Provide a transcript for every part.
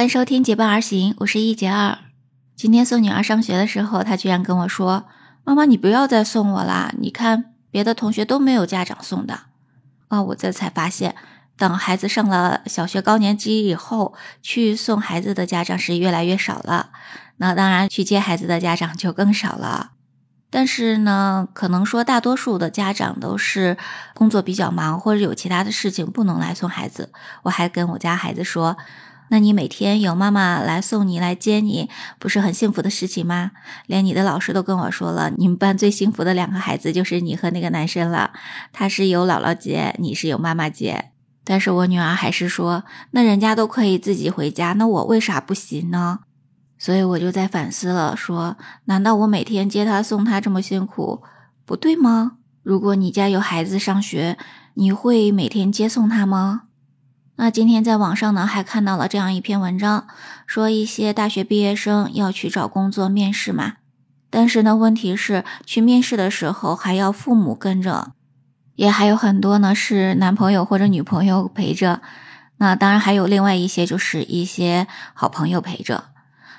欢迎收听结伴而行，我是一杰二。今天送女儿上学的时候，她居然跟我说：“妈妈，你不要再送我啦！你看别的同学都没有家长送的。”啊，我这才发现，等孩子上了小学高年级以后，去送孩子的家长是越来越少了。那当然，去接孩子的家长就更少了。但是呢，可能说大多数的家长都是工作比较忙，或者有其他的事情不能来送孩子。我还跟我家孩子说。那你每天有妈妈来送你来接你，不是很幸福的事情吗？连你的老师都跟我说了，你们班最幸福的两个孩子就是你和那个男生了。他是有姥姥接，你是有妈妈接。但是我女儿还是说，那人家都可以自己回家，那我为啥不行呢？所以我就在反思了，说难道我每天接他送他这么辛苦，不对吗？如果你家有孩子上学，你会每天接送他吗？那今天在网上呢，还看到了这样一篇文章，说一些大学毕业生要去找工作面试嘛，但是呢，问题是去面试的时候还要父母跟着，也还有很多呢是男朋友或者女朋友陪着，那当然还有另外一些就是一些好朋友陪着，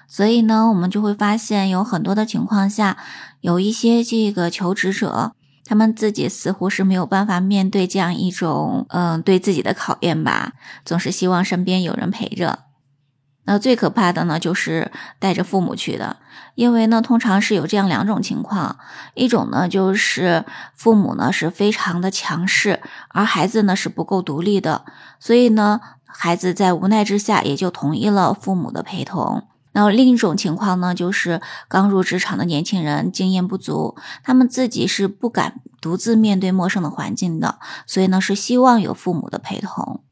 所以呢，我们就会发现有很多的情况下，有一些这个求职者。他们自己似乎是没有办法面对这样一种，嗯，对自己的考验吧，总是希望身边有人陪着。那最可怕的呢，就是带着父母去的，因为呢，通常是有这样两种情况：一种呢，就是父母呢是非常的强势，而孩子呢是不够独立的，所以呢，孩子在无奈之下也就同意了父母的陪同。那另一种情况呢，就是刚入职场的年轻人经验不足，他们自己是不敢独自面对陌生的环境的，所以呢是希望有父母的陪同。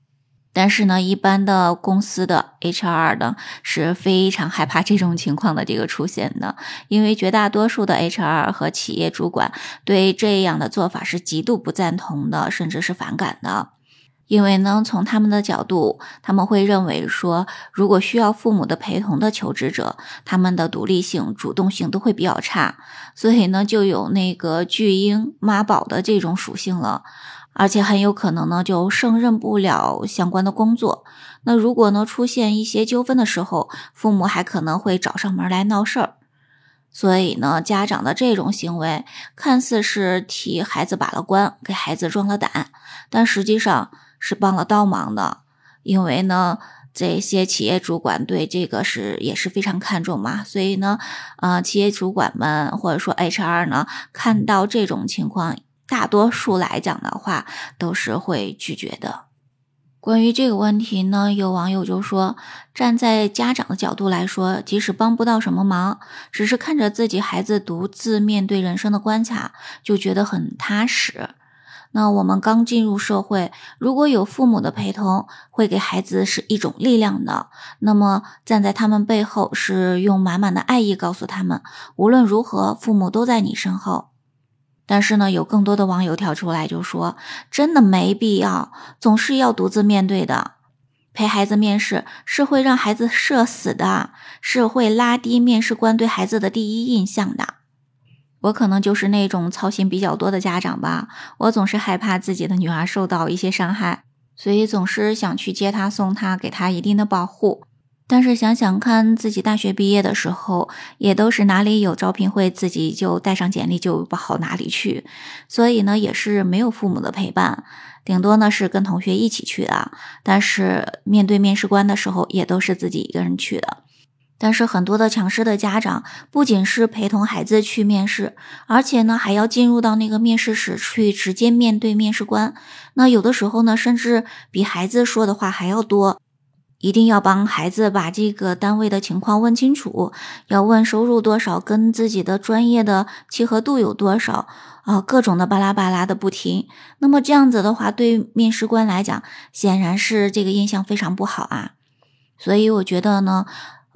但是呢，一般的公司的 HR 呢是非常害怕这种情况的这个出现的，因为绝大多数的 HR 和企业主管对这样的做法是极度不赞同的，甚至是反感的。因为呢，从他们的角度，他们会认为说，如果需要父母的陪同的求职者，他们的独立性、主动性都会比较差，所以呢，就有那个巨婴妈宝的这种属性了，而且很有可能呢，就胜任不了相关的工作。那如果呢，出现一些纠纷的时候，父母还可能会找上门来闹事儿。所以呢，家长的这种行为看似是替孩子把了关，给孩子壮了胆，但实际上。是帮了倒忙的，因为呢，这些企业主管对这个是也是非常看重嘛，所以呢，呃，企业主管们或者说 HR 呢，看到这种情况，大多数来讲的话都是会拒绝的。关于这个问题呢，有网友就说，站在家长的角度来说，即使帮不到什么忙，只是看着自己孩子独自面对人生的关卡，就觉得很踏实。那我们刚进入社会，如果有父母的陪同，会给孩子是一种力量的。那么站在他们背后，是用满满的爱意告诉他们，无论如何，父母都在你身后。但是呢，有更多的网友跳出来就说，真的没必要，总是要独自面对的。陪孩子面试是会让孩子社死的，是会拉低面试官对孩子的第一印象的。我可能就是那种操心比较多的家长吧，我总是害怕自己的女儿受到一些伤害，所以总是想去接她、送她，给她一定的保护。但是想想看，自己大学毕业的时候，也都是哪里有招聘会，自己就带上简历就跑哪里去，所以呢，也是没有父母的陪伴，顶多呢是跟同学一起去的。但是面对面试官的时候，也都是自己一个人去的。但是很多的强势的家长不仅是陪同孩子去面试，而且呢还要进入到那个面试室去直接面对面试官。那有的时候呢，甚至比孩子说的话还要多，一定要帮孩子把这个单位的情况问清楚，要问收入多少，跟自己的专业的契合度有多少啊，各种的巴拉巴拉的不停。那么这样子的话，对面试官来讲，显然是这个印象非常不好啊。所以我觉得呢。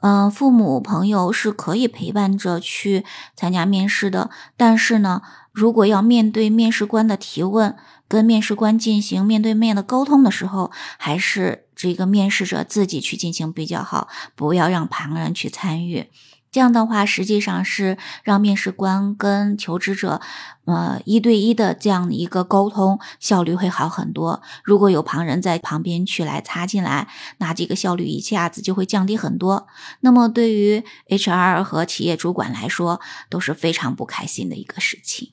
嗯，父母朋友是可以陪伴着去参加面试的，但是呢，如果要面对面试官的提问，跟面试官进行面对面的沟通的时候，还是这个面试者自己去进行比较好，不要让旁人去参与。这样的话，实际上是让面试官跟求职者，呃，一对一的这样的一个沟通效率会好很多。如果有旁人在旁边去来插进来，那这个效率一下子就会降低很多。那么对于 HR 和企业主管来说，都是非常不开心的一个事情。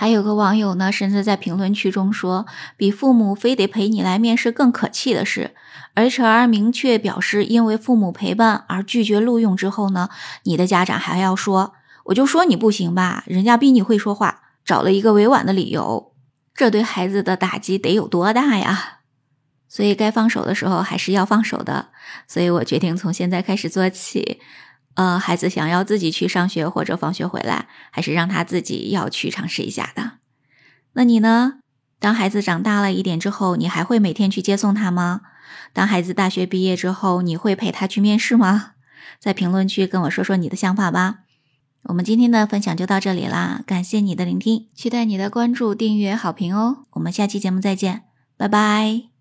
还有个网友呢，甚至在评论区中说，比父母非得陪你来面试更可气的是，HR 明确表示因为父母陪伴而拒绝录用之后呢，你的家长还要说，我就说你不行吧，人家比你会说话，找了一个委婉的理由，这对孩子的打击得有多大呀？所以该放手的时候还是要放手的，所以我决定从现在开始做起。呃，孩子想要自己去上学或者放学回来，还是让他自己要去尝试一下的。那你呢？当孩子长大了一点之后，你还会每天去接送他吗？当孩子大学毕业之后，你会陪他去面试吗？在评论区跟我说说你的想法吧。我们今天的分享就到这里啦，感谢你的聆听，期待你的关注、订阅、好评哦。我们下期节目再见，拜拜。